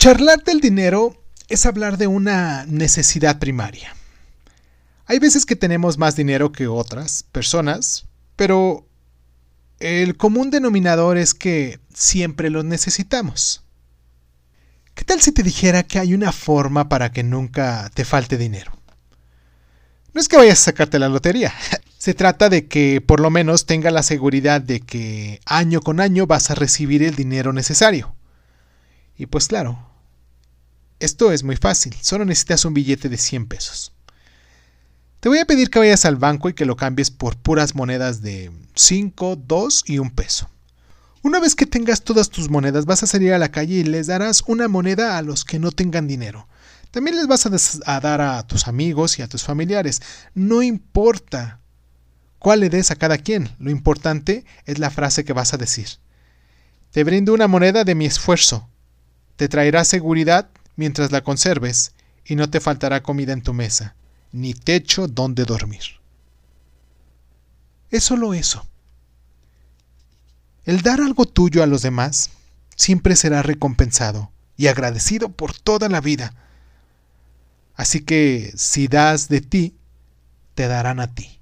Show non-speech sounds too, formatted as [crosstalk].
Charlar del dinero es hablar de una necesidad primaria. Hay veces que tenemos más dinero que otras personas, pero el común denominador es que siempre lo necesitamos. ¿Qué tal si te dijera que hay una forma para que nunca te falte dinero? No es que vayas a sacarte la lotería. [laughs] Se trata de que por lo menos tenga la seguridad de que año con año vas a recibir el dinero necesario. Y pues claro, esto es muy fácil, solo necesitas un billete de 100 pesos. Te voy a pedir que vayas al banco y que lo cambies por puras monedas de 5, 2 y un peso. Una vez que tengas todas tus monedas, vas a salir a la calle y les darás una moneda a los que no tengan dinero. También les vas a, dar a tus amigos y a tus familiares. No importa cuál le des a cada quien, lo importante es la frase que vas a decir. Te brindo una moneda de mi esfuerzo. Te traerá seguridad mientras la conserves y no te faltará comida en tu mesa, ni techo donde dormir. Es solo eso. El dar algo tuyo a los demás siempre será recompensado y agradecido por toda la vida. Así que si das de ti, te darán a ti.